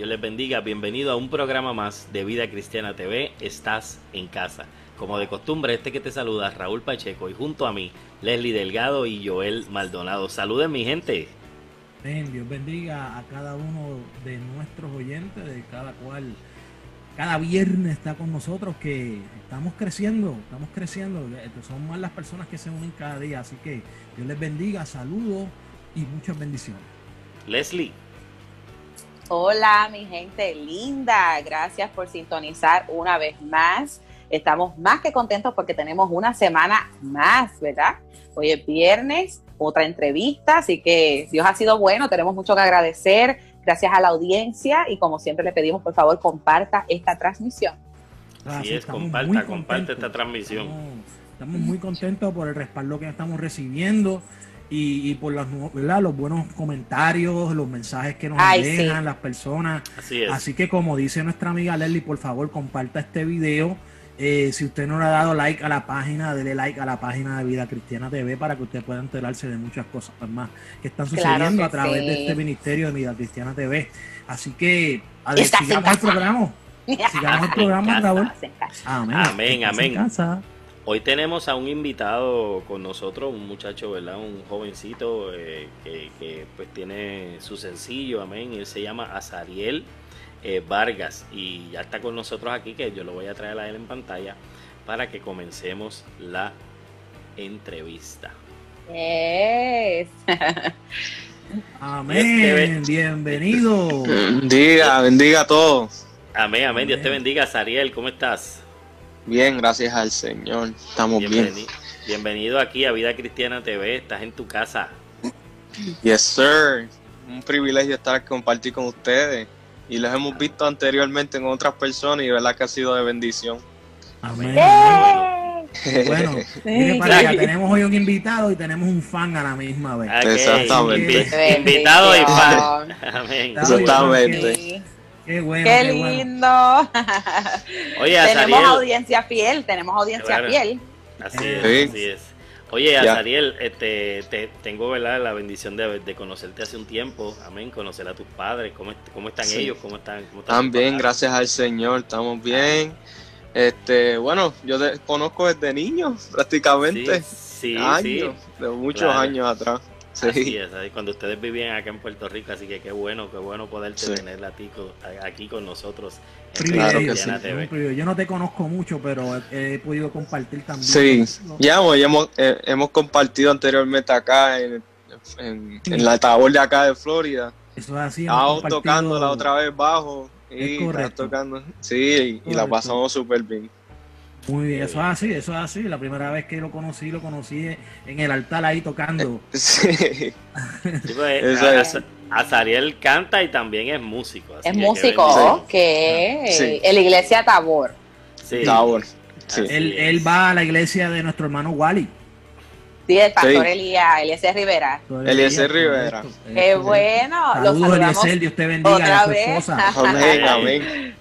Dios les bendiga, bienvenido a un programa más de Vida Cristiana TV, estás en casa. Como de costumbre, este que te saluda Raúl Pacheco y junto a mí, Leslie Delgado y Joel Maldonado. Saluden mi gente. Amén, Dios bendiga a cada uno de nuestros oyentes, de cada cual, cada viernes está con nosotros, que estamos creciendo, estamos creciendo, son más las personas que se unen cada día, así que Dios les bendiga, saludos y muchas bendiciones. Leslie. Hola, mi gente linda. Gracias por sintonizar una vez más. Estamos más que contentos porque tenemos una semana más, ¿verdad? Hoy es viernes, otra entrevista, así que Dios ha sido bueno, tenemos mucho que agradecer. Gracias a la audiencia y como siempre le pedimos, por favor, comparta esta transmisión. Así es, comparta, comparte esta transmisión. estamos muy contentos por el respaldo que estamos recibiendo y, por los, los buenos comentarios, los mensajes que nos dejan las personas. Así, que como dice nuestra amiga Leslie, por favor comparta este video. Eh, si usted no le ha dado like a la página, dele like a la página de Vida Cristiana TV para que usted pueda enterarse de muchas cosas más que están sucediendo a través de este ministerio de Vida Cristiana TV. Así que a ver, sigamos el programa. Sigamos el programa, Raúl. Amén, amén. amén. Hoy tenemos a un invitado con nosotros, un muchacho, ¿verdad? Un jovencito eh, que, pues tiene su sencillo, amén. Él se llama Azariel eh, Vargas y ya está con nosotros aquí, que yo lo voy a traer a él en pantalla para que comencemos la entrevista. amén, bienvenido. Bendiga, bendiga a todos. Amén, amén, Dios te bendiga, Azariel, ¿cómo estás? Bien, gracias al Señor. Estamos bien. Bienvenido aquí a Vida Cristiana TV. Estás en tu casa. Yes, sir. Un privilegio estar compartir con ustedes. Y los hemos visto anteriormente en otras personas y verdad que ha sido de bendición. Amén. Bueno, tenemos hoy un invitado y tenemos un fan a la misma vez. Exactamente. Invitado y fan. Amén. Exactamente. Qué lindo. Oye, tenemos audiencia fiel, tenemos audiencia fiel. Así es, así es. Oye, Azariel, este, te, tengo ¿verdad? la bendición de, de, conocerte hace un tiempo. Amén. Conocer a tus padres. ¿Cómo, cómo están ellos? ¿Cómo están? Cómo están bien, gracias al Señor. Estamos bien. Este, bueno, yo te conozco desde niño, prácticamente. Sí, años, de muchos años atrás. Así es, cuando ustedes vivían acá en Puerto Rico, así que qué bueno, qué bueno poder tenerla aquí con nosotros. claro que sí. Yo no te conozco mucho, pero he, podido compartir también. Sí, ya hemos, eh, hemos compartido anteriormente acá en, en, la tabla de acá de Florida. Eso es así. Estábamos tocando la otra vez bajo. Y tocando. Sí, y la pasamos súper bien. Muy bien, eso es así, eso es así. La primera vez que lo conocí, lo conocí en el altar ahí tocando. Sí. pues, Azariel canta y también es músico. es músico, que, en la iglesia Tabor. Sí. Tabor. Él, él, va a la iglesia de nuestro hermano Wally. Sí, el pastor Elías, Elías Rivera. Elías Rivera. Qué bueno. Saludos, Elías, Dios te bendiga. Otra vez. Amén, amén.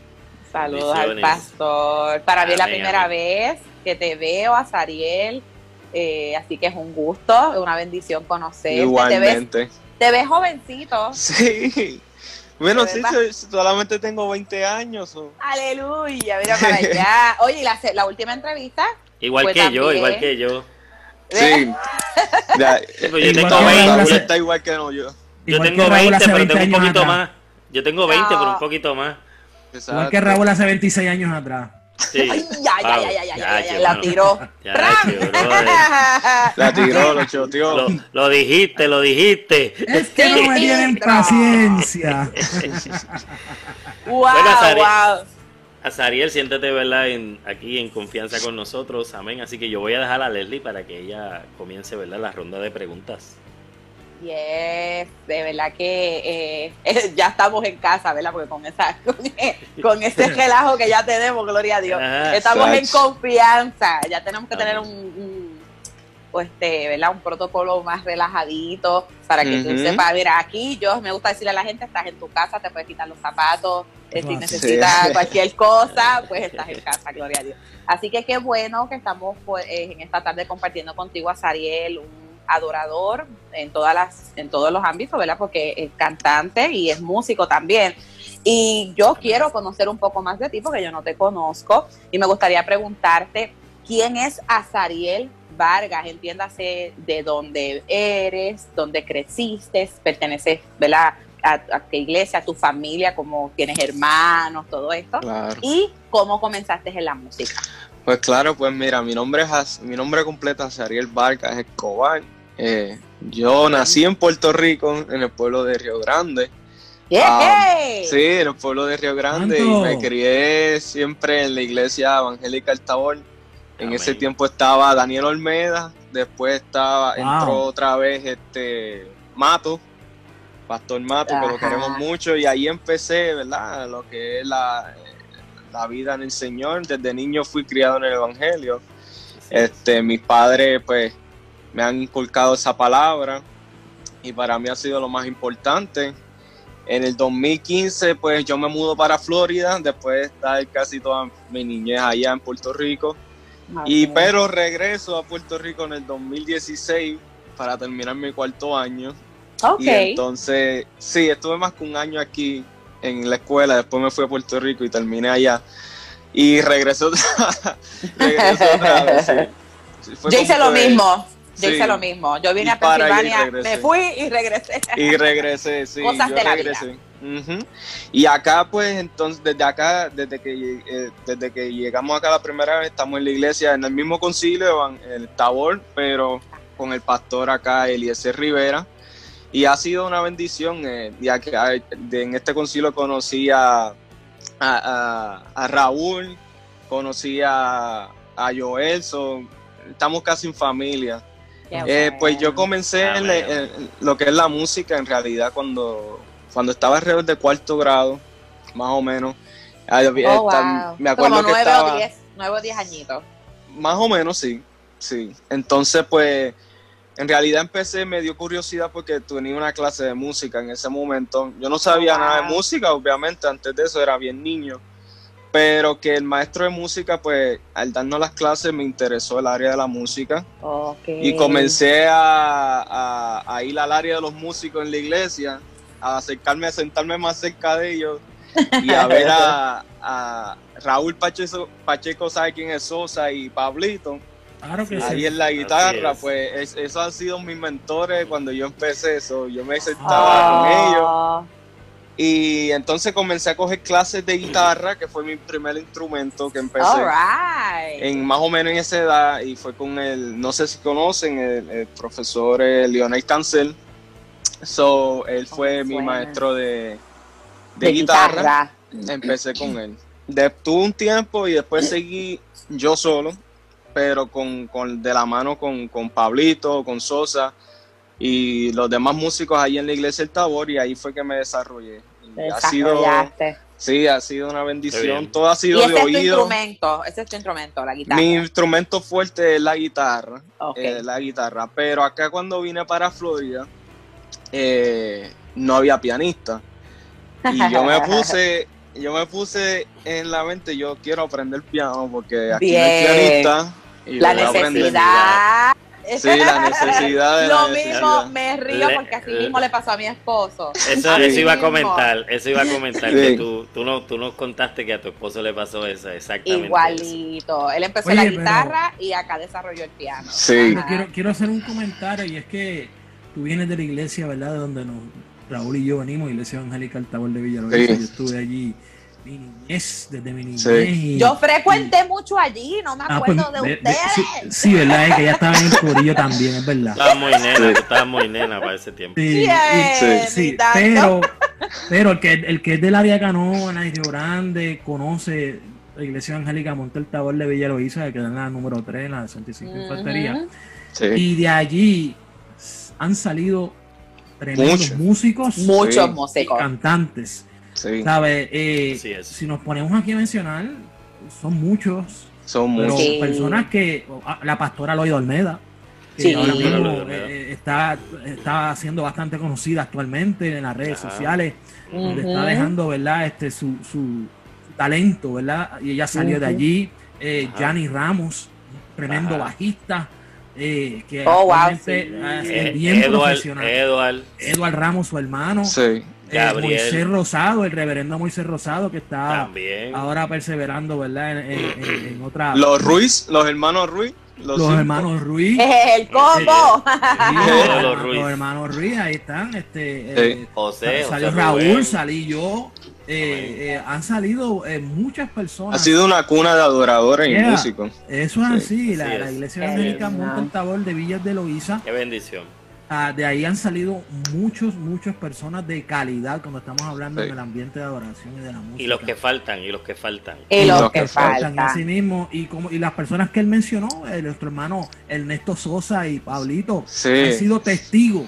Saludos al pastor. Para mí es la primera vez que te veo, a Sariel. Eh, así que es un gusto, una bendición conocerte. Igualmente. Te ves, jovencito. Sí. Bueno, sí, solamente tengo 20 años. Aleluya, mira para allá. Oye, la, la última entrevista. Igual que yo, igual que yo. Sí. ya, pues yo tengo 20. Está igual que no, yo. Yo tengo 20, pero tengo un poquito más. Yo tengo 20, pero un poquito más. Igual que Raúl hace 26 años atrás. Sí. Ay, ya, ya, ya, ya, ya, ya, la tiró. la tiró, lo choteó. Lo, lo, dijiste, lo dijiste. Es que no me tienen paciencia. wow, wow. Azariel, siéntete ¿verdad? En, aquí en confianza con nosotros, amén. Así que yo voy a dejar a Leslie para que ella comience ¿verdad? la ronda de preguntas. Yes, de verdad que eh, ya estamos en casa, ¿verdad? Porque con esa con, ese relajo que ya tenemos, gloria a Dios, estamos en confianza. Ya tenemos que tener un, pues, este, ¿verdad? Un protocolo más relajadito para que tú sepas, mira, aquí yo me gusta decirle a la gente, estás en tu casa, te puedes quitar los zapatos, eh, si necesitas cualquier cosa, pues estás en casa, gloria a Dios. Así que qué bueno que estamos pues, en esta tarde compartiendo contigo a Sariel, un adorador en todas las, en todos los ámbitos, ¿verdad? Porque es cantante y es músico también. Y yo quiero conocer un poco más de ti porque yo no te conozco y me gustaría preguntarte quién es Azariel Vargas, entiéndase de dónde eres, dónde creciste, perteneces, ¿verdad? A, qué iglesia, a tu familia, cómo tienes hermanos, todo esto. Y cómo comenzaste en la música. Pues claro, pues mira, mi nombre es mi nombre completo es Ariel Vargas Escobar. Eh, yo nací en Puerto Rico, en el pueblo de Río Grande. Ah, sí, en el pueblo de Río Grande y me crié siempre en la iglesia evangélica El Tabor. En ese tiempo estaba Daniel Olmeda, después estaba, entró otra vez este Mato, Pastor Mato, que lo queremos mucho, y ahí empecé, ¿verdad? Lo que es la, la vida en el Señor. Desde niño fui criado en el Evangelio. Este, mis padres, pues, me han inculcado esa palabra y para mí ha sido lo más importante. En el 2015, pues yo me mudo para Florida, después de estar casi toda mi niñez allá en Puerto Rico. Y pero regreso a Puerto Rico en el 2016 para terminar mi cuarto año. Y entonces, sí, estuve más que un año aquí en la escuela, después me fui a Puerto Rico y terminé allá. Y regresé otra, vez. Yo hice lo mismo. Yo hice lo mismo. Yo vine a Pensilvania, me fui y regresé. Y regresé, sí. Cosas de regresé. Y acá, pues, entonces, desde acá, desde que, eh, desde que llegamos acá la primera vez, estamos en la iglesia, en el mismo concilio, en el Tabor, pero con el pastor acá, Eliezer Rivera. Y ha sido una bendición, eh, ya que en este concilio conocí a, a, Raúl, conocí a, a Joel, estamos casi en familia. Eh, pues yo comencé en, lo que es la música en realidad cuando, cuando estaba alrededor de cuarto grado, más o menos. Ah, oh, me acuerdo Como nueve o diez, nueve o diez añitos. Más o menos, sí, sí. Entonces, pues, en realidad empecé, me dio curiosidad porque tenía una clase de música en ese momento. Yo no sabía nada de música, obviamente, antes de eso era bien niño pero que el maestro de música, pues al darnos las clases me interesó el área de la música y comencé a, ir al área de los músicos en la iglesia, a acercarme, a sentarme más cerca de ellos y a ver a, Raúl Pacheco, Pacheco, sabe quién es Sosa y Pablito. Claro que Ahí en la guitarra, pues esos han sido mis mentores cuando yo empecé eso. Yo me sentaba con ah. ellos y entonces comencé a coger clases de guitarra, que fue mi primer instrumento que empecé. En más o menos en esa edad, y fue con el, no sé si conocen, el, profesor eh, Lionel Cancel. So, él fue mi maestro de, de, guitarra. Empecé con él. De, tuve un tiempo y después seguí yo solo, pero con, con de la mano con, con Pablito, con Sosa y los demás músicos ahí en la iglesia del Tabor y ahí fue que me desarrollé. Ha sido, sí, ha sido una bendición. Todo ha sido de oído. instrumento, ese es tu instrumento, la guitarra. Mi instrumento fuerte es la guitarra, eh, la guitarra. Pero acá cuando vine para Florida eh, no había pianista y yo me puse yo me puse en la mente yo quiero aprender piano porque aquí no hay pianista y la necesidad Sí, la necesidad de Lo mismo me río porque así mismo le pasó a mi esposo. Eso, eso iba a comentar, eso iba a comentar que tú, tú, no, tú nos contaste que a tu esposo le pasó eso, exactamente. Igualito. Él empezó la guitarra y acá desarrolló el piano. Sí. Quiero, quiero hacer un comentario y es que tú vienes de la iglesia, ¿verdad? De donde nos, Raúl y yo venimos, Iglesia Evangélica Altabor de Villalobos. Yo estuve allí mi niñez, desde mi niñez. Yo frecuenté mucho allí, no me ah, pues, acuerdo de, ustedes. sí, verdad, es que ella estaba en el corillo también, es verdad. Estaba muy nena, tú estabas muy nena para ese tiempo. Sí, sí, pero, pero el que, el que es del área de Canóvana y Río Grande conoce la iglesia evangélica Monte el Tabor de Villa Loíza, que queda en la número 3, en la 65 Infantería. Y de allí han salido tremendos músicos, muchos músicos, cantantes. Sí. Eh, si nos ponemos aquí a mencionar, son muchos. Son muchos. Personas que. Ah, la pastora Loida Olmeda. Que ahora mismo eh, está, está siendo bastante conocida actualmente en las redes sociales. Donde está dejando, ¿verdad? Este, su, su, talento, ¿verdad? Y ella salió de allí. Eh, Ramos, tremendo bajista. eh, que oh, wow, es bien profesional. Edward. Ramos, su hermano. Sí. Eh, Moisés Rosado, el reverendo Moisés Rosado, que está ahora perseverando, ¿verdad? En, otra. Los Ruiz, los hermanos Ruiz. Los, hermanos Ruiz. El combo. los, hermanos Ruiz, ahí están. Este, José, salió Raúl, salí yo. Eh, eh, han salido eh, muchas personas. Ha sido una cuna de adoradores y músicos. Eso es así, la, iglesia evangélica Monte de Villas de Loíza. Qué bendición. Ah, de ahí han salido muchos, muchas personas de calidad cuando estamos hablando del ambiente de adoración y de la música. Y los que faltan, y los que faltan. Y, los, que, faltan. Así mismo, y, como, y las personas que él mencionó, nuestro hermano Ernesto Sosa y Pablito, han sido testigos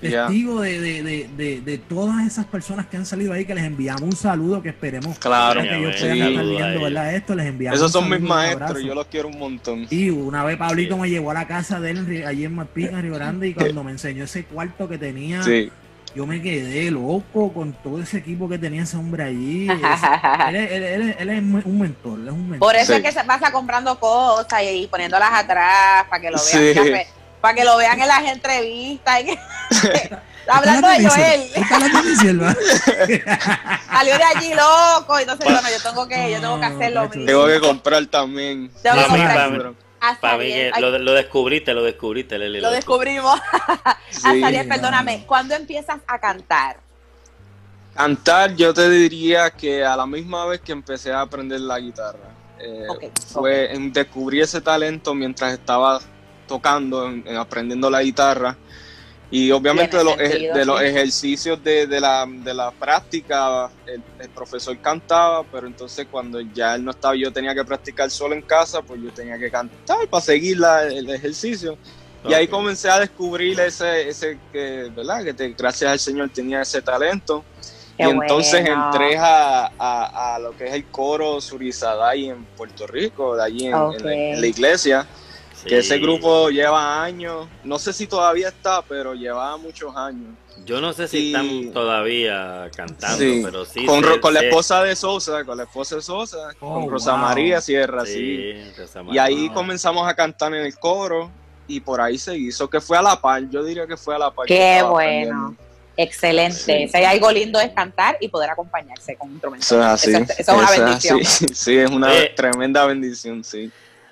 testigo de, de, de, de, todas esas personas que han salido ahí, que les enviamos un saludo, que esperemos claro, que ellos puedan estar viendo ¿verdad? esto, les enviamos Esos son mis maestros, yo los quiero un montón. Y una vez Pablito me llevó a la casa de él allí en Marpica, en Río Grande, y cuando me enseñó ese cuarto que tenía, yo me quedé loco con todo ese equipo que tenía ese hombre allí. él, es un mentor, es un mentor. Por eso es que se pasa comprando cosas y, poniéndolas atrás para que lo vean para que lo vean en las entrevistas. hablando de Joel. Salió de allí loco. Entonces, bueno, yo tengo que, yo tengo que hacer lo mismo. Tengo que comprar también. Tengo que comprar. Para mí, lo, lo, descubriste, lo descubriste, Leli. Lo, descubrimos. sí, perdóname, ¿cuándo empiezas a cantar? Cantar, yo te diría que a la misma vez que empecé a aprender la guitarra. Eh, fue en descubrí ese talento mientras estaba tocando, en, aprendiendo la guitarra. Y obviamente de los, de los ejercicios de, de, la, de la práctica, el, profesor cantaba, pero entonces cuando ya él no estaba, yo tenía que practicar solo en casa, pues yo tenía que cantar para seguir la, el ejercicio. Y ahí comencé a descubrir ese, ese que, ¿verdad? Que gracias al Señor tenía ese talento. y entonces entré a, a, lo que es el coro Surizadai en Puerto Rico, de allí en la iglesia. Que ese grupo lleva años, no sé si todavía está, pero lleva muchos años. Yo no sé si están todavía cantando, pero sí. Con, con la esposa de Sosa, con la esposa de Sosa, con oh, Rosa María Sierra, sí. y ahí comenzamos a cantar en el coro y por ahí se hizo, que fue a la par, yo diría que fue a la par. Qué bueno. Excelente. Si hay algo lindo es cantar y poder acompañarse con un instrumento. Eso es así. es una bendición. Sí, es una tremenda bendición, sí.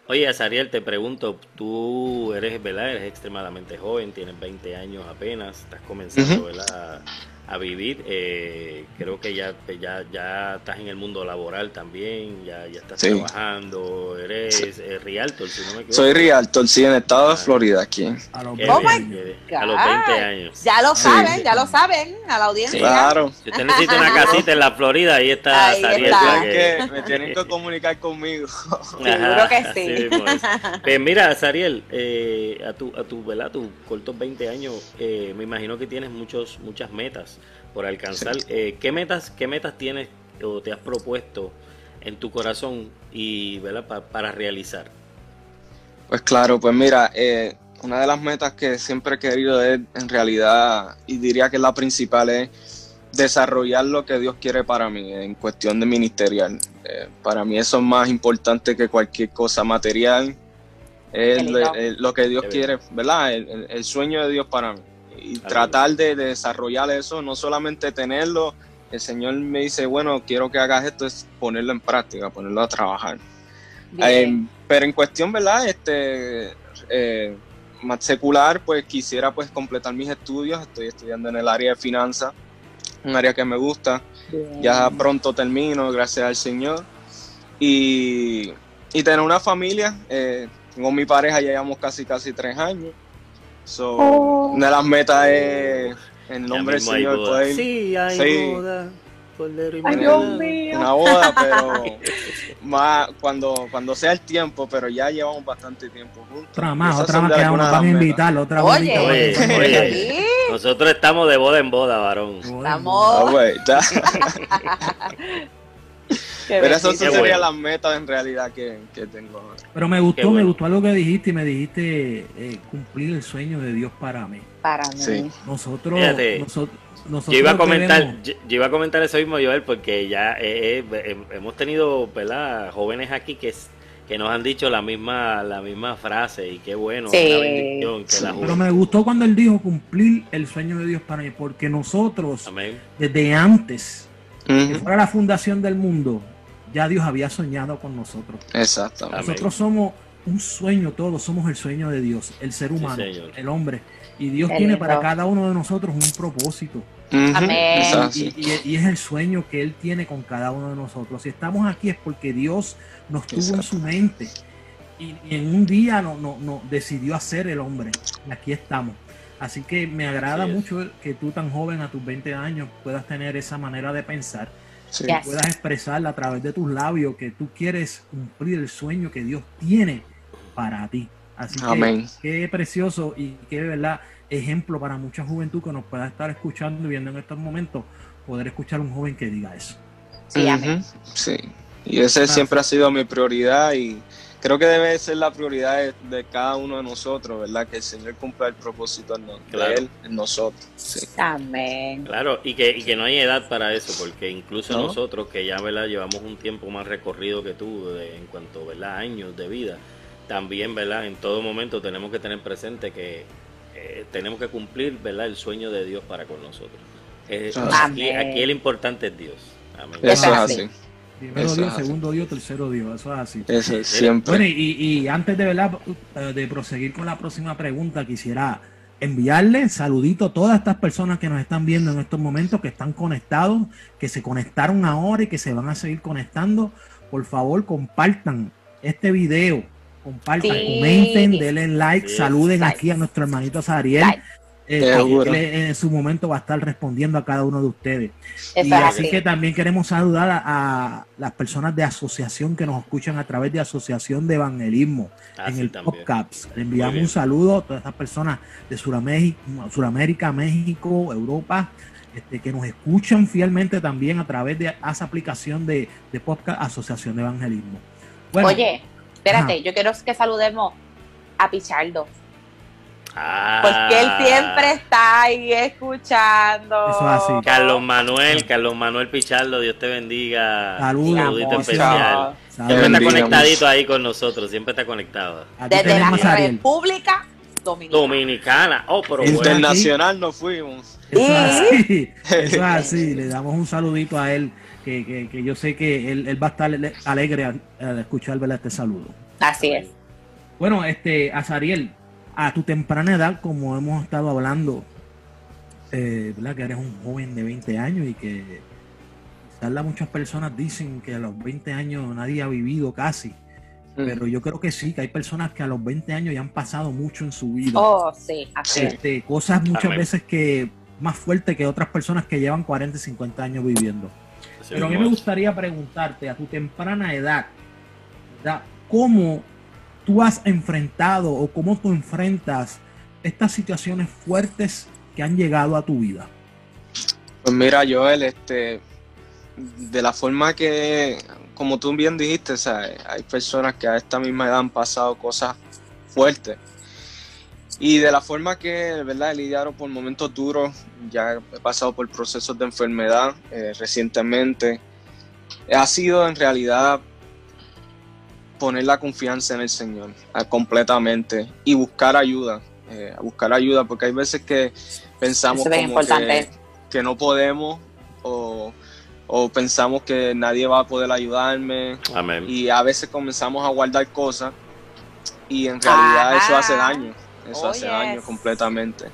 Oye, Azariel, te pregunto, tú eres, ¿verdad? Eres extremadamente joven, tienes 20 años apenas, estás comenzando, ¿verdad? A vivir. Eh, creo que ya, ya, ya estás en el mundo laboral también, ya, ya estás trabajando, eres eh, si no me equivoco. Soy Rialto, sí, en el estado de ah. Florida, aquí. A los, 20 años. Ya lo saben, ya lo saben, a la audiencia. Claro. Si usted necesita una casita en la Florida, ahí está Sariel. Que... me tienen que comunicar conmigo. Seguro que sí. Pues. pues. mira, Sariel, eh, a tu, a tu, ¿verdad? tus cortos 20 años, eh, me imagino que tienes muchos, muchas metas por alcanzar. Eh, ¿qué, metas, ¿Qué metas tienes o te has propuesto en tu corazón y para realizar? Pues claro, pues mira, eh, una de las metas que siempre he querido es, en realidad, y diría que la principal es desarrollar lo que Dios quiere para mí en cuestión de ministerial. Eh, para mí eso es más importante que cualquier cosa material. Es lo que Dios quiere, ¿verdad? el, sueño de Dios para mí y tratar de, desarrollar eso, no solamente tenerlo, el Señor me dice, bueno, quiero que hagas esto, es ponerlo en práctica, ponerlo a trabajar. Eh, pero en cuestión, ¿verdad? Este, eh, más secular, pues quisiera pues completar mis estudios, estoy estudiando en el área de finanzas, un área que me gusta, ya pronto termino, gracias al Señor, y, y tener una familia, eh, tengo mi pareja, ya llevamos casi casi tres años, So, oh. Una de las metas es en nombre del Señor poder. Sí, hay boda. una boda, pero más cuando, cuando sea el tiempo, pero ya llevamos bastante tiempo juntos. Otra más, otra más que vamos a invitar, otra oye, oye, oye, nosotros estamos de boda en boda, varón. Estamos. Pero eso sería la meta en realidad que, tengo. Pero me gustó, me gustó algo que dijiste y me dijiste eh, cumplir el sueño de Dios para mí. Para mí. Nosotros, nosotros, yo iba a comentar, yo, iba a comentar eso mismo, Joel, porque ya eh, eh, hemos tenido, ¿verdad? Jóvenes aquí que que nos han dicho la misma la misma frase y qué bueno, bendición Pero me gustó cuando él dijo cumplir el sueño de Dios para mí, porque nosotros desde antes que fuera la fundación del mundo, ya Dios había soñado con nosotros. Exactamente. Nosotros somos un sueño, todos somos el sueño de Dios, el ser humano, el hombre. Y Dios tiene para cada uno de nosotros un propósito. Amén. Y, es el sueño que Él tiene con cada uno de nosotros. Si estamos aquí es porque Dios nos tuvo en su mente. Y, en un día no, no, no, decidió hacer el hombre. Y aquí estamos. Así que me agrada mucho que tú tan joven, a tus 20 años, puedas tener esa manera de pensar. Que puedas expresarla a través de tus labios que tú quieres cumplir el sueño que Dios tiene para ti. Así que qué precioso y qué verdad ejemplo para mucha juventud que nos pueda estar escuchando y viendo en estos momentos, poder escuchar a un joven que diga eso. Sí, sí. y ese siempre ha sido mi prioridad y creo que debe ser la prioridad de, cada uno de nosotros, ¿verdad? Que el Señor cumpla el propósito en, de Él en nosotros. Sí. Amén. Claro, y que, y que no hay edad para eso, porque incluso nosotros que ya, ¿verdad? Llevamos un tiempo más recorrido que tú en cuanto, ¿verdad? Años de vida también, ¿verdad? En todo momento tenemos que tener presente que eh, tenemos que cumplir, ¿verdad? El sueño de Dios para con nosotros. Eh, aquí, el importante es Dios. Eso es así. Primero Dios, segundo Dios, tercero Dios, eso es así. Eso es siempre. Bueno, y, y antes de, ¿verdad? Eh, de proseguir con la próxima pregunta, quisiera enviarle saludito a todas estas personas que nos están viendo en estos momentos, que están conectados, que se conectaron ahora y que se van a seguir conectando. Por favor, compartan este video compartan, comenten, denle like, saluden aquí a nuestro hermanito Sariel. Eh, en su momento va a estar respondiendo a cada uno de ustedes. y así que también queremos saludar a, las personas de asociación que nos escuchan a través de Asociación de Evangelismo ah, en el podcast. Le enviamos un saludo a todas estas personas de Sudamérica, México, Europa, este, que nos escuchan fielmente también a través de esa aplicación de, de podcast Asociación de Evangelismo. Oye, Espérate, yo quiero que saludemos a Pichardo. Ah. Porque él siempre está ahí escuchando. Eso así. Carlos Manuel, Carlos Manuel Pichardo, Dios te bendiga. Saludos. Saludito especial. Siempre está conectadito ahí con nosotros, siempre está conectado. Desde la República Dominicana. Dominicana. Oh, pero Internacional nos fuimos. Eso es así. Eso es así. Le damos un saludito a él que, yo sé que él, va a estar alegre al, escuchar este saludo. Así es. Bueno, este, Azariel, a tu temprana edad, como hemos estado hablando, eh, ¿verdad? Que eres un joven de 20 años y que quizás muchas personas dicen que a los 20 años nadie ha vivido casi. Pero yo creo que sí, que hay personas que a los 20 años ya han pasado mucho en su vida. Oh, sí, así este, Cosas muchas veces que más fuertes que otras personas que llevan 40 y 50 años viviendo. Pero a mí me gustaría preguntarte a tu temprana edad, ¿cómo tú has enfrentado o cómo tú enfrentas estas situaciones fuertes que han llegado a tu vida? Pues mira, Joel, este, de la forma que, como tú bien dijiste, hay personas que a esta misma edad han pasado cosas fuertes y de la forma que, ¿verdad? He lidiado por momentos duros, ya he pasado por procesos de enfermedad eh, recientemente, ha sido en realidad poner la confianza en el Señor completamente y buscar ayuda, eh, buscar ayuda, porque hay veces que pensamos como que, que, no podemos o, o, pensamos que nadie va a poder ayudarme y a veces comenzamos a guardar cosas y en realidad eso hace daño eso hace daño completamente.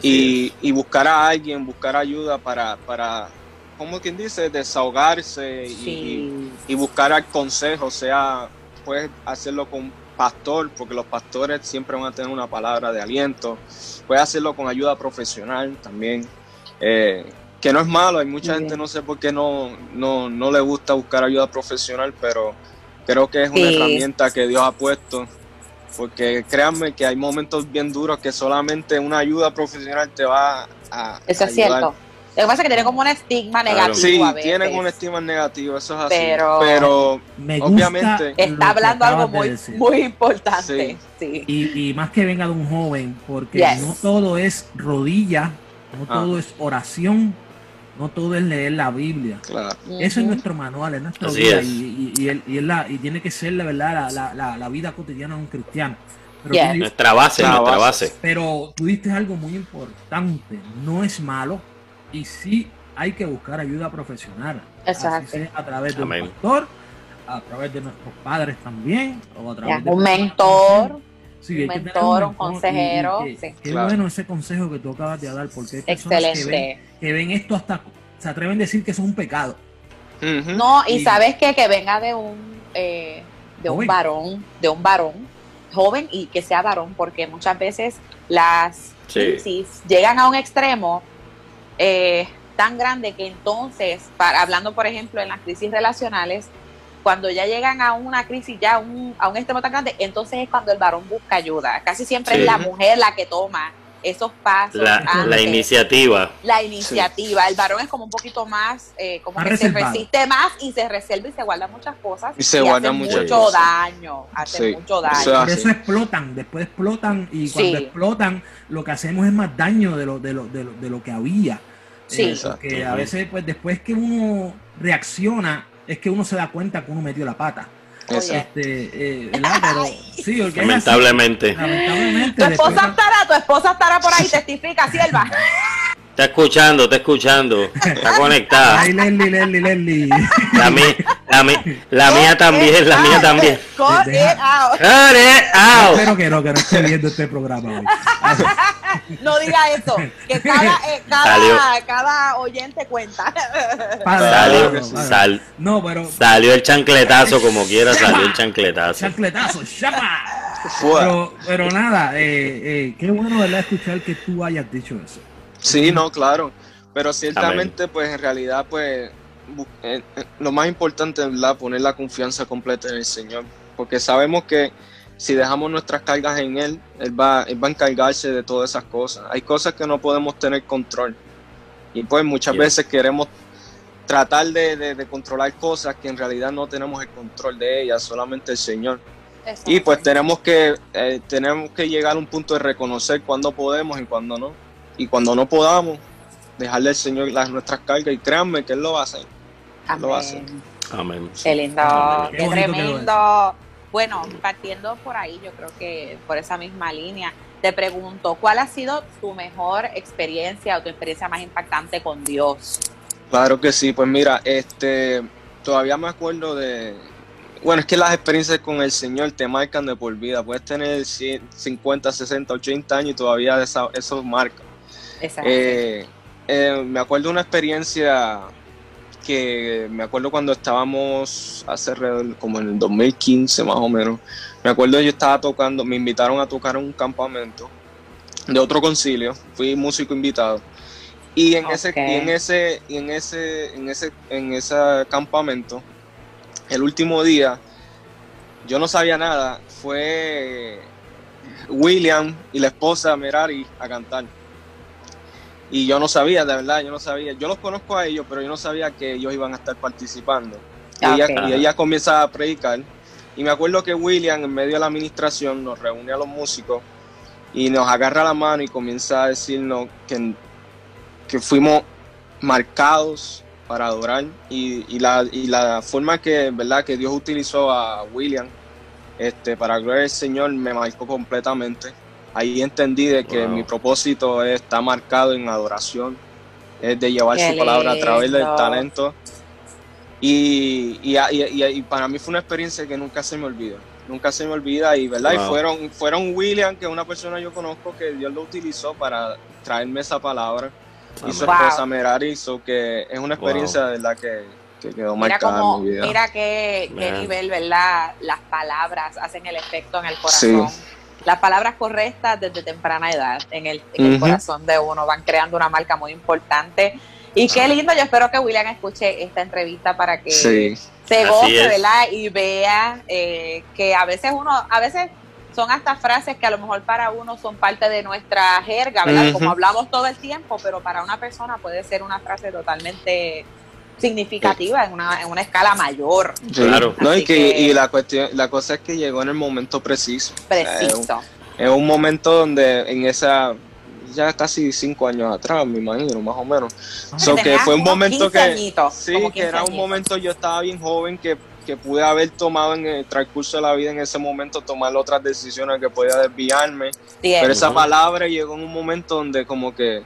Y, buscar a alguien, buscar ayuda para, para como quien dice, desahogarse y, buscar al consejo, sea, puedes hacerlo con pastor, porque los pastores siempre van a tener una palabra de aliento, puedes hacerlo con ayuda profesional también, eh, que no es malo, hay mucha gente, no sé por qué no, no, no le gusta buscar ayuda profesional, pero creo que es una herramienta que Dios ha puesto porque créanme que hay momentos bien duros que solamente una ayuda profesional te va a. Eso es cierto. Lo que pasa es que tiene como un estigma negativo. Sí, tiene un estigma negativo, eso es así. Pero, obviamente. Está hablando algo muy, muy importante. Sí. Y, más que venga de un joven, porque no todo es rodilla, no todo es oración, No todo es leer la Biblia. Claro. Eso es nuestro manual, es nuestra vida. Y, y, la, y tiene que ser la verdad la, la, la vida cotidiana de un cristiano. nuestra base, nuestra base. Pero tú diste algo muy importante. No es malo y sí hay que buscar ayuda profesional. Exacto. a través de un pastor, a través de nuestros padres también, o a través de un mentor. un mentor, un, consejero. qué bueno ese consejo que tú acabas de dar, porque hay Excelente. Que, ven, esto hasta, se atreven a decir que es un pecado. No, y, sabes que que venga de un eh, de un varón, de un varón joven y que sea varón, porque muchas veces las crisis llegan a un extremo eh, tan grande que entonces, para, hablando por ejemplo en las crisis relacionales, cuando ya llegan a una crisis, ya un, a un extremo tan grande, entonces es cuando el varón busca ayuda. Casi siempre es la mujer la que toma esos pasos. La, iniciativa. La iniciativa. El varón es como un poquito más, eh, como que se resiste más y se reserva y se guarda muchas cosas. Y se guarda mucho daño. Hace mucho daño. Por eso explotan, después explotan y cuando explotan lo que hacemos es más daño de lo, de lo, de lo, de lo que había. Sí. Eh, porque a veces, pues después que uno reacciona, es que uno se da cuenta que uno metió la pata. Este, eh, sí, lamentablemente. Tu esposa estará, tu esposa estará por ahí, testifica, sierva. Está escuchando, está escuchando. Está conectada. Ay, Leslie, Leslie, Leslie. La, mía, la, la mía también, la mía también. Cut it out. Espero que no, que no esté viendo este programa hoy. No diga eso, que cada, eh, cada, cada, oyente cuenta. Salió, sal, no, pero, salió el chancletazo como quiera, salió el chancletazo. Chancletazo, llama. Pero, pero nada, eh, eh, qué bueno ¿verdad? escuchar que tú hayas dicho eso. Sí, no, claro. Pero ciertamente, pues en realidad, pues eh, eh, lo más importante es poner la confianza completa en el Señor. Porque sabemos que si dejamos nuestras cargas en Él, Él va, él va a encargarse de todas esas cosas. Hay cosas que no podemos tener control. Y pues muchas veces queremos tratar de, controlar cosas que en realidad no tenemos el control de ellas, solamente el Señor. Y pues tenemos que, eh, tenemos que llegar a un punto de reconocer cuándo podemos y cuándo no y cuando no podamos, dejarle al Señor las nuestras cargas y créanme que Él lo va a hacer. Amén. Lo va a hacer. Amén. Qué lindo, qué, tremendo. Bueno, partiendo por ahí, yo creo que por esa misma línea, te pregunto, ¿cuál ha sido tu mejor experiencia o tu experiencia más impactante con Dios? Claro que sí, pues mira, este, todavía me acuerdo de, bueno, es que las experiencias con el Señor te marcan de por vida, puedes tener 50, 60, 80 años y todavía eso marca. Eh, eh, me acuerdo una experiencia que me acuerdo cuando estábamos hace como en el 2015 más o menos. Me acuerdo yo estaba tocando, me invitaron a tocar en un campamento de otro concilio, fui músico invitado. Y en ese en ese en ese en ese en ese campamento el último día yo no sabía nada, fue William y la esposa Merari a cantar y yo no sabía, de verdad, yo no sabía. Yo los conozco a ellos, pero yo no sabía que ellos iban a estar participando. Y, ella, y ella comienza a predicar. Y me acuerdo que William, en medio de la administración, nos reúne a los músicos y nos agarra la mano y comienza a decirnos que, que fuimos marcados para adorar y, y, la, y la forma que, ¿verdad? que Dios utilizó a William este, para gloria al Señor me marcó completamente ahí entendí de que mi propósito está marcado en adoración, es de llevar su palabra a través del talento. Y, y, para mí fue una experiencia que nunca se me olvida, nunca se me olvida y verdad, y fueron, fueron William, que es una persona yo conozco que Dios lo utilizó para traerme esa palabra, y su esposa Merari, hizo que es una experiencia de verdad que, quedó marcada en mi vida. Mira qué, nivel, ¿verdad? Las palabras hacen el efecto en el corazón las palabras correctas desde temprana edad en el, corazón de uno van creando una marca muy importante. Y qué lindo, yo espero que William escuche esta entrevista para que se goce, ¿verdad? Y vea eh, que a veces uno, a veces son hasta frases que a lo mejor para uno son parte de nuestra jerga, ¿verdad? Como hablamos todo el tiempo, pero para una persona puede ser una frase totalmente significativa en una, en una escala mayor. Claro, no, y, que, y la cuestión, la cosa es que llegó en el momento preciso. Preciso. es, un, momento donde en esa ya casi cinco años atrás, me imagino, más o menos. So que fue un momento que, sí, que era un momento, yo estaba bien joven, que, que pude haber tomado en el transcurso de la vida en ese momento, tomar otras decisiones que podía desviarme. Pero esa palabra llegó en un momento donde como que,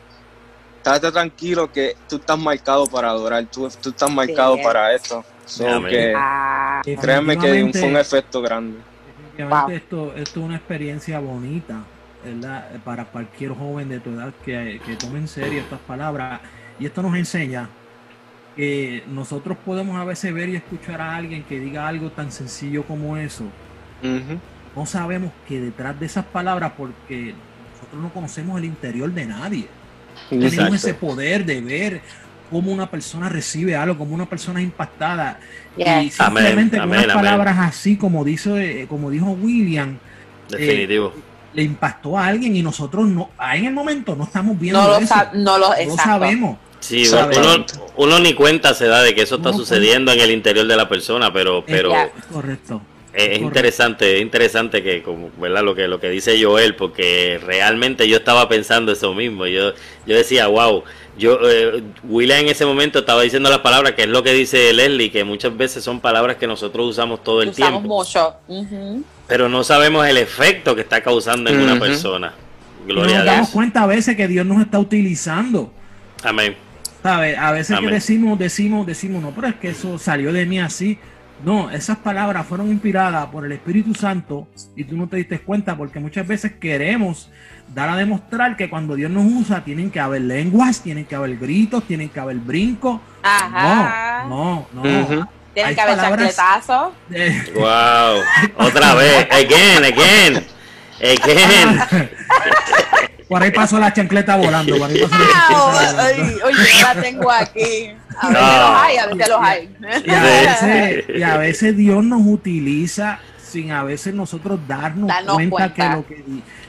estate tranquilo que tú estás marcado para adorar, tú, tú estás marcado para esto. So que, ah. créanme que fue un efecto grande. esto, esto es una experiencia bonita para cualquier joven de tu edad que, tome en serio estas palabras. Y esto nos enseña que nosotros podemos a veces ver y escuchar a alguien que diga algo tan sencillo como eso. No sabemos que detrás de esas palabras, porque nosotros no conocemos el interior de nadie. Tenemos ese poder de ver cómo una persona recibe algo, cómo una persona es impactada. Y simplemente con unas palabras así, como, dice, como dijo William. Definitivo. Eh, le impactó a alguien y nosotros no, en el momento no estamos viendo no lo, eso, no lo, sabemos. Sí, uno, ni cuenta se da de que eso está sucediendo en el interior de la persona, pero, pero correcto. Es, interesante, es interesante que, como, ¿verdad? Lo que, lo que dice Joel, porque realmente yo estaba pensando eso mismo. Yo, yo decía, wow, yo, eh, William en ese momento estaba diciendo las palabras, que es lo que dice Leslie, que muchas veces son palabras que nosotros usamos todo el usamos tiempo. mucho. Pero no sabemos el efecto que está causando en una persona. Gloria nos damos cuenta a veces que Dios nos está utilizando. Amén. A veces que decimos, decimos, decimos, no, pero es que eso salió de mí así. No, esas palabras fueron inspiradas por el Espíritu Santo y tú no te diste cuenta porque muchas veces queremos dar a demostrar que cuando Dios nos usa tienen que haber lenguas, tienen que haber gritos, tienen que haber brincos. Ajá. No, no, no. Tienen que haber chancletazos. Wow. Otra vez. Again, again. Again. Por ahí pasó la chancleta volando. Por ahí pasó la chancleta Oye, yo la tengo aquí. A ver no. los hay, a ver los hay. Y a, veces, y a veces Dios nos utiliza sin a veces nosotros darnos, cuenta, que lo que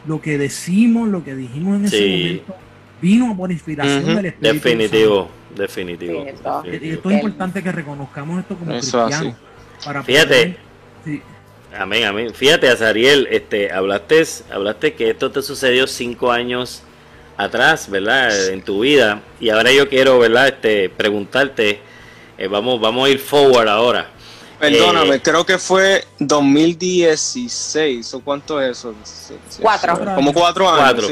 lo que decimos, lo que dijimos en ese momento, vino por inspiración del Espíritu Definitivo, definitivo. Y esto es importante que reconozcamos esto como cristianos. Para Fíjate. Amén, amén. Fíjate, Azariel, este, hablaste, hablaste que esto te sucedió cinco años atrás, ¿verdad? En tu vida. Y ahora yo quiero, ¿verdad? Este, preguntarte, eh, vamos, vamos a ir forward ahora. Perdóname, eh, creo que fue 2016, ¿o cuánto es eso? Cuatro. Como cuatro años,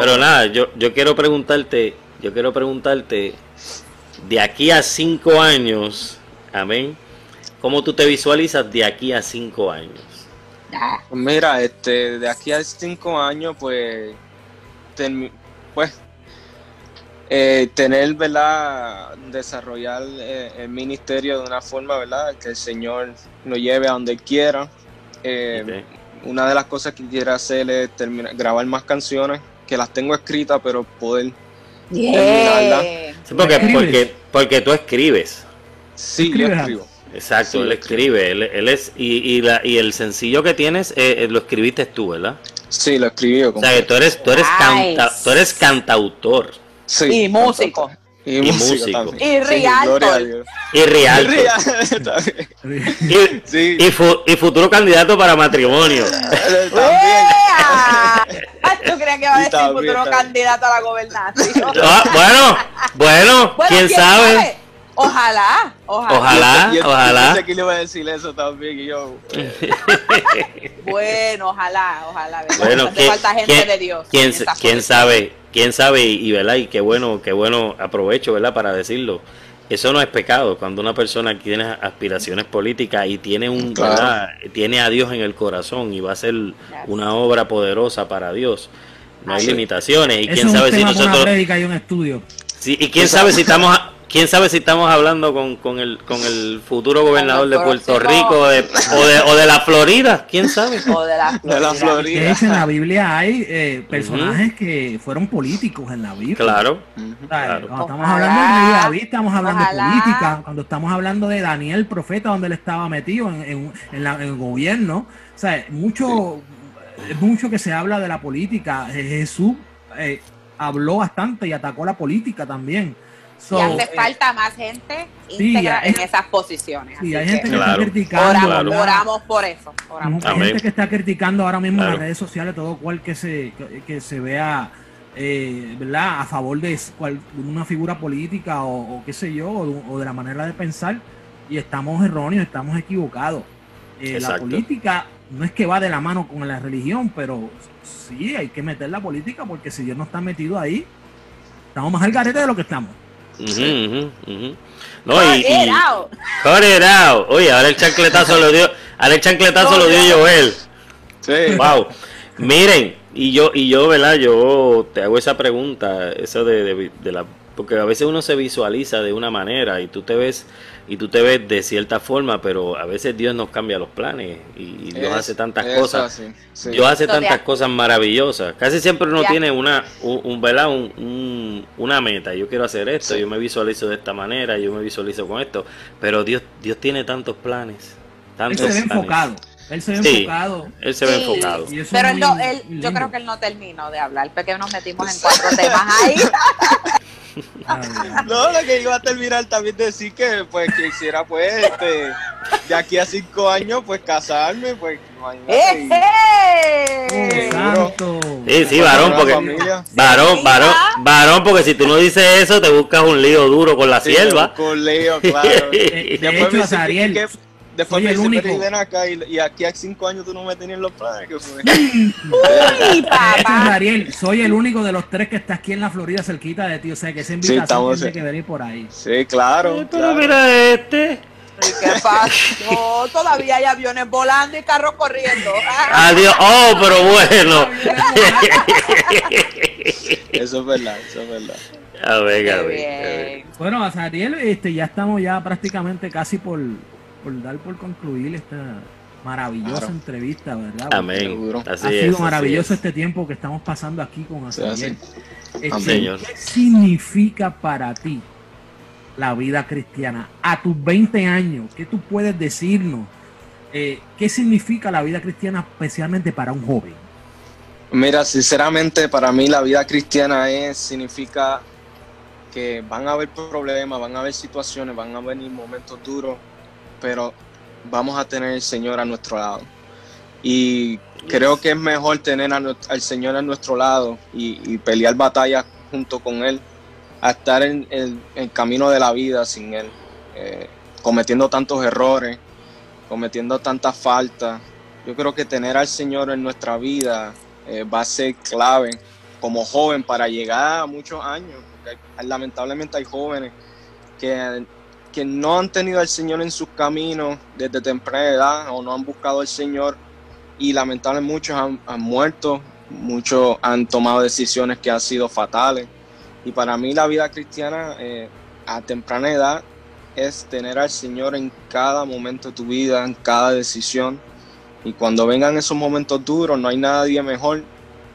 Pero nada, yo, yo quiero preguntarte, yo quiero preguntarte, de aquí a cinco años, amén, ¿cómo tú te visualizas de aquí a cinco años? Pues mira, este, de aquí a cinco años, pues, pues eh, tener, ¿verdad? Desarrollar eh, el ministerio de una forma, ¿verdad? Que el Señor nos lleve a donde quiera. Eh, una de las cosas que quiero hacer es terminar, grabar más canciones, que las tengo escritas, pero poder terminarlas. porque, porque, tú escribes. Sí, yo escribo. Exacto, él escribe, él, es, y, la, y el sencillo que tienes lo escribiste tú, ¿verdad? Sí, lo escribí. O sea, que tú eres, tú eres, tú eres cantautor y músico. Y, músico. Y realtor. y realtor. y, y, futuro candidato para matrimonio. ¿Tú crees que va a decir futuro candidato a la gobernación? Ah, bueno, bueno, quién, sabe? Ojalá, ojalá. Ojalá, ojalá. Yo le iba a decir eso también y yo. bueno, ojalá, ojalá. Bueno, ¿quién, falta gente ¿quién, de Dios. ¿Quién, quién sabe? quién sabe y, ¿verdad? y qué bueno, qué bueno aprovecho, ¿verdad? Para decirlo. Eso no es pecado cuando una persona tiene aspiraciones políticas y tiene un tiene a Dios en el corazón y va a ser una obra poderosa para Dios. No hay limitaciones y quién sabe si nosotros y un estudio. Sí, y quién sabe si estamos quién sabe si estamos hablando con, con, el, con el futuro gobernador de Puerto Rico o, de, o, de, la Florida, quién sabe. O de la Florida. en la Biblia hay eh, personajes que fueron políticos en la Biblia. Claro. Cuando estamos hablando de David, estamos hablando de política. Cuando estamos hablando de Daniel, profeta, donde él estaba metido en, en, el gobierno. O sea, mucho, mucho que se habla de la política. Jesús eh, habló bastante y atacó la política también y hace eh, falta más gente íntegra en esas posiciones. Sí, hay gente que, está criticando. Oramos, por eso. hay gente que está criticando ahora mismo en las redes sociales todo cual que se, que, se vea eh, ¿verdad? A favor de una figura política o, qué sé yo, o de, la manera de pensar, y estamos erróneos, estamos equivocados. Eh, la política no es que va de la mano con la religión, pero sí hay que meter la política porque si Dios no está metido ahí, estamos más al garete de lo que estamos. No, y, Oye, ahora el chancletazo lo dio, ahora el chancletazo lo dio Joel. Sí. Wow. Miren, y yo, y yo, ¿verdad? Yo te hago esa pregunta, esa de, de, la, porque a veces uno se visualiza de una manera y tú te ves, y tú te ves de cierta forma, pero a veces Dios nos cambia los planes y, Dios hace tantas cosas. Dios hace tantas cosas maravillosas. Casi siempre uno tiene una, un, ¿verdad? Un, una meta. Yo quiero hacer esto, yo me visualizo de esta manera, yo me visualizo con esto, pero Dios, Dios tiene tantos planes. Tantos Él se ve enfocado. Él se ve enfocado. Él se ve enfocado. Pero él, él yo creo que él no terminó de hablar, porque nos metimos en cuatro temas ahí. no, lo que iba a terminar también decir que pues que hiciera pues este, de aquí a cinco años pues casarme, pues ¡Eh, ¡Eh! Sí, sí, varón, porque varón, varón, varón, porque si tú no dices eso te buscas un lío duro con la sierva. Con lío, claro. de, Después hecho, Ariel, Después me dice, único. ven acá y, aquí a cinco años tú no me tenías los planes. Que fue? Uy, papá. Ariel, soy el único de los tres que está aquí en la Florida cerquita de ti. O sea que esa invitación tiene que venir por ahí. Sí, claro. pero mira este. ¿Qué pasó? Todavía hay aviones volando y carros corriendo. Adiós. Oh, pero bueno. eso es verdad, eso es verdad. A ver, a ver. Bueno, Ariel, este, ya estamos ya prácticamente casi por por dar por concluir esta maravillosa entrevista, ¿verdad? Amén. ha sido maravilloso este tiempo que estamos pasando aquí con Azariel. Este, ¿Qué significa para ti la vida cristiana? A tus 20 años, ¿qué tú puedes decirnos? Eh, ¿Qué significa la vida cristiana especialmente para un joven? Mira, sinceramente para mí la vida cristiana es, significa que van a haber problemas, van a haber situaciones, van a venir momentos duros, pero vamos a tener el Señor a nuestro lado. Y creo que es mejor tener al Señor a nuestro lado y, pelear batallas junto con Él, a estar en, el camino de la vida sin Él, eh, cometiendo tantos errores, cometiendo tantas faltas. Yo creo que tener al Señor en nuestra vida eh, va a ser clave como joven para llegar a muchos años. Porque lamentablemente hay jóvenes que que no han tenido al Señor en sus caminos desde temprana edad o no han buscado al Señor y lamentablemente muchos han, muerto, muchos han tomado decisiones que han sido fatales. Y para mí la vida cristiana eh, a temprana edad es tener al Señor en cada momento de tu vida, en cada decisión. Y cuando vengan esos momentos duros, no hay nadie mejor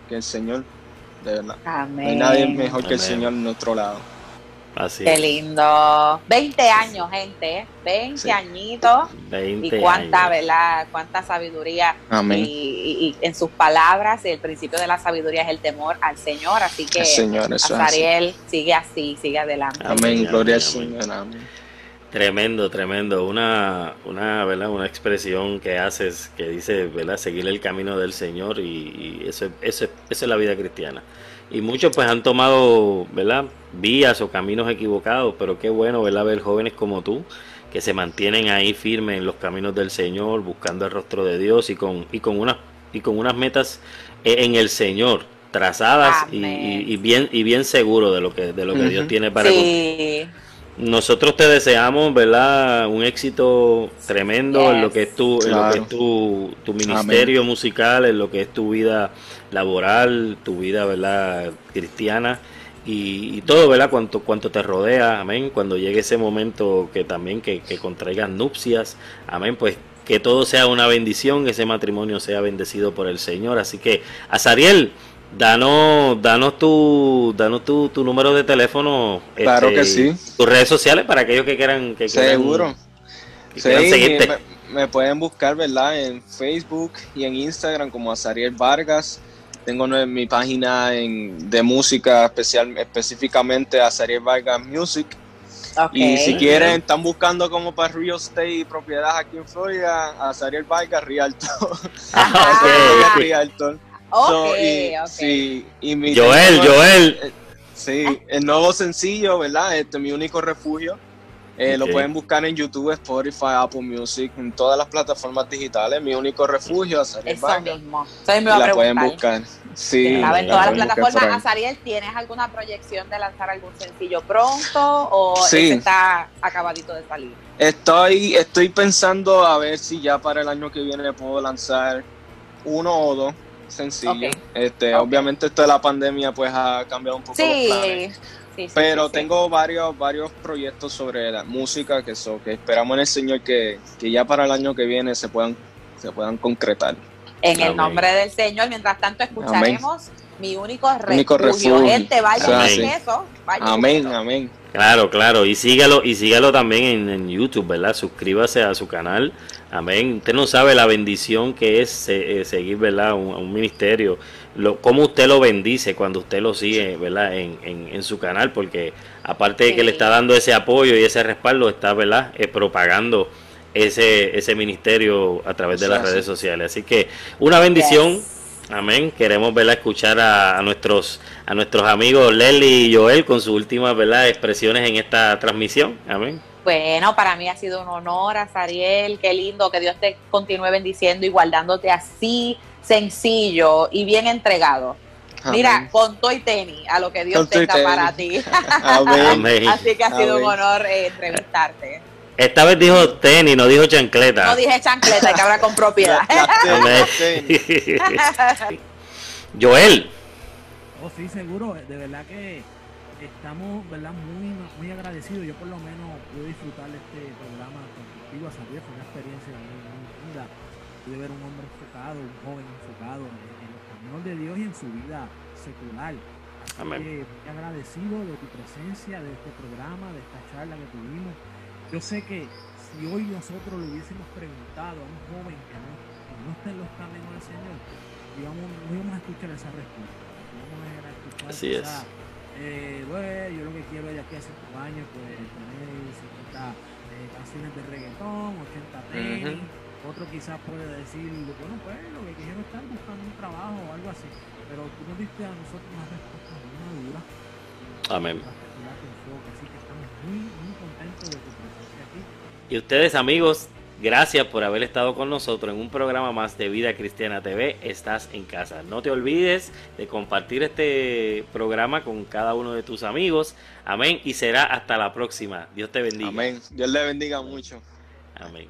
que el Señor, de verdad. No hay nadie mejor que el Señor en nuestro lado. Qué lindo. 20 años, gente. 20 añitos. 20 y cuánta, ¿verdad? Cuánta sabiduría. Y, en sus palabras, el principio de la sabiduría es el temor al Señor. Así que, Señor, Azariel, sigue así, sigue adelante. Amén. Gloria al Señor. Amén. Tremendo, tremendo. Una, una, ¿verdad? una expresión que haces que dice, ¿verdad? Seguir el camino del Señor y, y eso, eso, eso es la vida cristiana y muchos pues han tomado, ¿verdad? Vías o caminos equivocados, pero qué bueno, ¿verdad? Ver jóvenes como tú que se mantienen ahí firmes en los caminos del Señor, buscando el rostro de Dios y con, y con, unas, y con unas metas e, en el Señor trazadas y, bien y bien seguro de lo que de lo que Dios tiene para sí. Nosotros te deseamos, ¿verdad? Un éxito tremendo en lo que es tu, en lo que es tu, tu ministerio musical, en lo que es tu vida laboral, tu vida, ¿verdad? Cristiana y, todo, ¿verdad? Cuanto, cuanto te rodea, amén. Cuando llegue ese momento que también que, que contraigas nupcias, amén, pues que todo sea una bendición, ese matrimonio sea bendecido por el Señor. Así que, Azariel, danos, danos tu, danos tu, tu número de teléfono. Claro que este, sí. Tus redes sociales para aquellos que quieran, que Seguro. Quieran, seguirte. Me, pueden buscar, ¿verdad? En Facebook y en Instagram como Azariel Vargas. Tengo mi página de música especial, específicamente Azariel Vargas Music. Y si quieren, están buscando como para real estate y propiedad aquí en Florida, Azariel Vargas Rialto. Ah, Rialto. Sí, y mi Joel, Joel. Eh, sí, el nuevo sencillo, ¿verdad? Este, mi único refugio. Eh, lo pueden buscar en YouTube, Spotify, Apple Music, en todas las plataformas digitales. Mi único refugio, Azariel Eso mismo. me la pueden buscar. Sí, a ver, todas las plataformas. Azariel, ¿tienes alguna proyección de lanzar algún sencillo pronto o está acabadito de salir? Estoy, estoy pensando a ver si ya para el año que viene puedo lanzar uno o dos sencillos. Este, Obviamente esto de la pandemia pues ha cambiado un poco los planes pero tengo varios varios proyectos sobre la música que, eso que esperamos en el Señor que, ya para el año que viene se puedan, se puedan concretar. En el nombre del Señor, mientras tanto escucharemos mi único refugio. Gente, vaya eso. amén, amén. Claro, claro, y sígalo, y sígalo también en, YouTube, ¿verdad? Suscríbase a su canal. Amén. Usted no sabe la bendición que es eh, seguir, ¿verdad? un ministerio lo, cómo usted lo bendice cuando usted lo sigue, ¿verdad? En, en, su canal, porque aparte de que le está dando ese apoyo y ese respaldo, está, ¿verdad? Eh, propagando ese, ese ministerio a través de las redes sociales. Así que una bendición. Amén. Queremos verla escuchar a, nuestros a nuestros amigos Lely y Joel con sus últimas ¿verdad? expresiones en esta transmisión. Amén. Bueno, para mí ha sido un honor, Azariel. Qué lindo que Dios te continúe bendiciendo y guardándote así sencillo y bien entregado. Mira, con y tenis a lo que Dios tenga para ti. Así que ha sido un honor eh, entrevistarte. Esta vez dijo tenis, no dijo chancleta. No dije chancleta, hay que hablar con propiedad. Joel. Oh, sí, seguro. De verdad que estamos ¿verdad? Muy, muy agradecidos. Yo por lo menos pude disfrutar de este programa contigo. Fue una experiencia muy linda. Pude ver un hombre enfocado, un joven enfocado en, los caminos de Dios y en su vida secular. Así que muy agradecido de tu presencia, de este programa, de esta charla que tuvimos. Yo sé que si hoy nosotros le hubiésemos preguntado a un joven que no, que no está en los caminos del Señor, digamos, no íbamos a escuchar esa respuesta. Íbamos a escuchar Así es. Eh, bueno, yo lo que quiero de aquí a cinco años, pues tener 50 eh, canciones de reggaetón, 80 tenis. Otro quizás puede decir, bueno, pues lo que quiero estar buscando un trabajo o algo así. Pero tú nos diste a nosotros una respuesta muy madura. Amén. Así que estamos muy, muy contentos de tu. Y ustedes, amigos, gracias por haber estado con nosotros en un programa más de Vida Cristiana TV. Estás en casa. No te olvides de compartir este programa con cada uno de tus amigos. Amén. Y será hasta la próxima. Dios te bendiga. Amén. Dios le bendiga mucho. Amén.